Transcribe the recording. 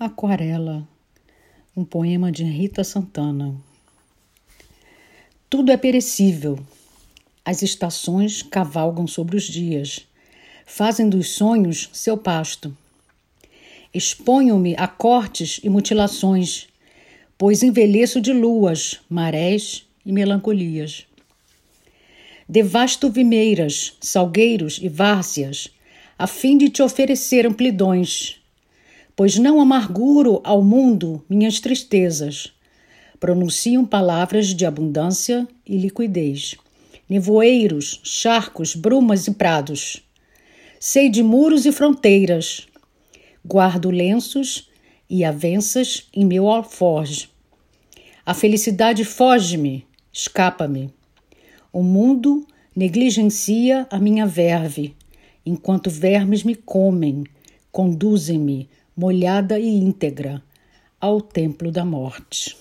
Aquarela, um poema de Rita Santana. Tudo é perecível. As estações cavalgam sobre os dias, fazem dos sonhos seu pasto. Exponho-me a cortes e mutilações, pois envelheço de luas, marés e melancolias. Devasto vimeiras, salgueiros e várzeas, a fim de te oferecer amplidões pois não amarguro ao mundo minhas tristezas. Pronunciam palavras de abundância e liquidez. Nevoeiros, charcos, brumas e prados. Sei de muros e fronteiras. Guardo lenços e avanças em meu alforge. A felicidade foge-me, escapa-me. O mundo negligencia a minha verve, enquanto vermes me comem, conduzem-me molhada e íntegra, ao templo da morte.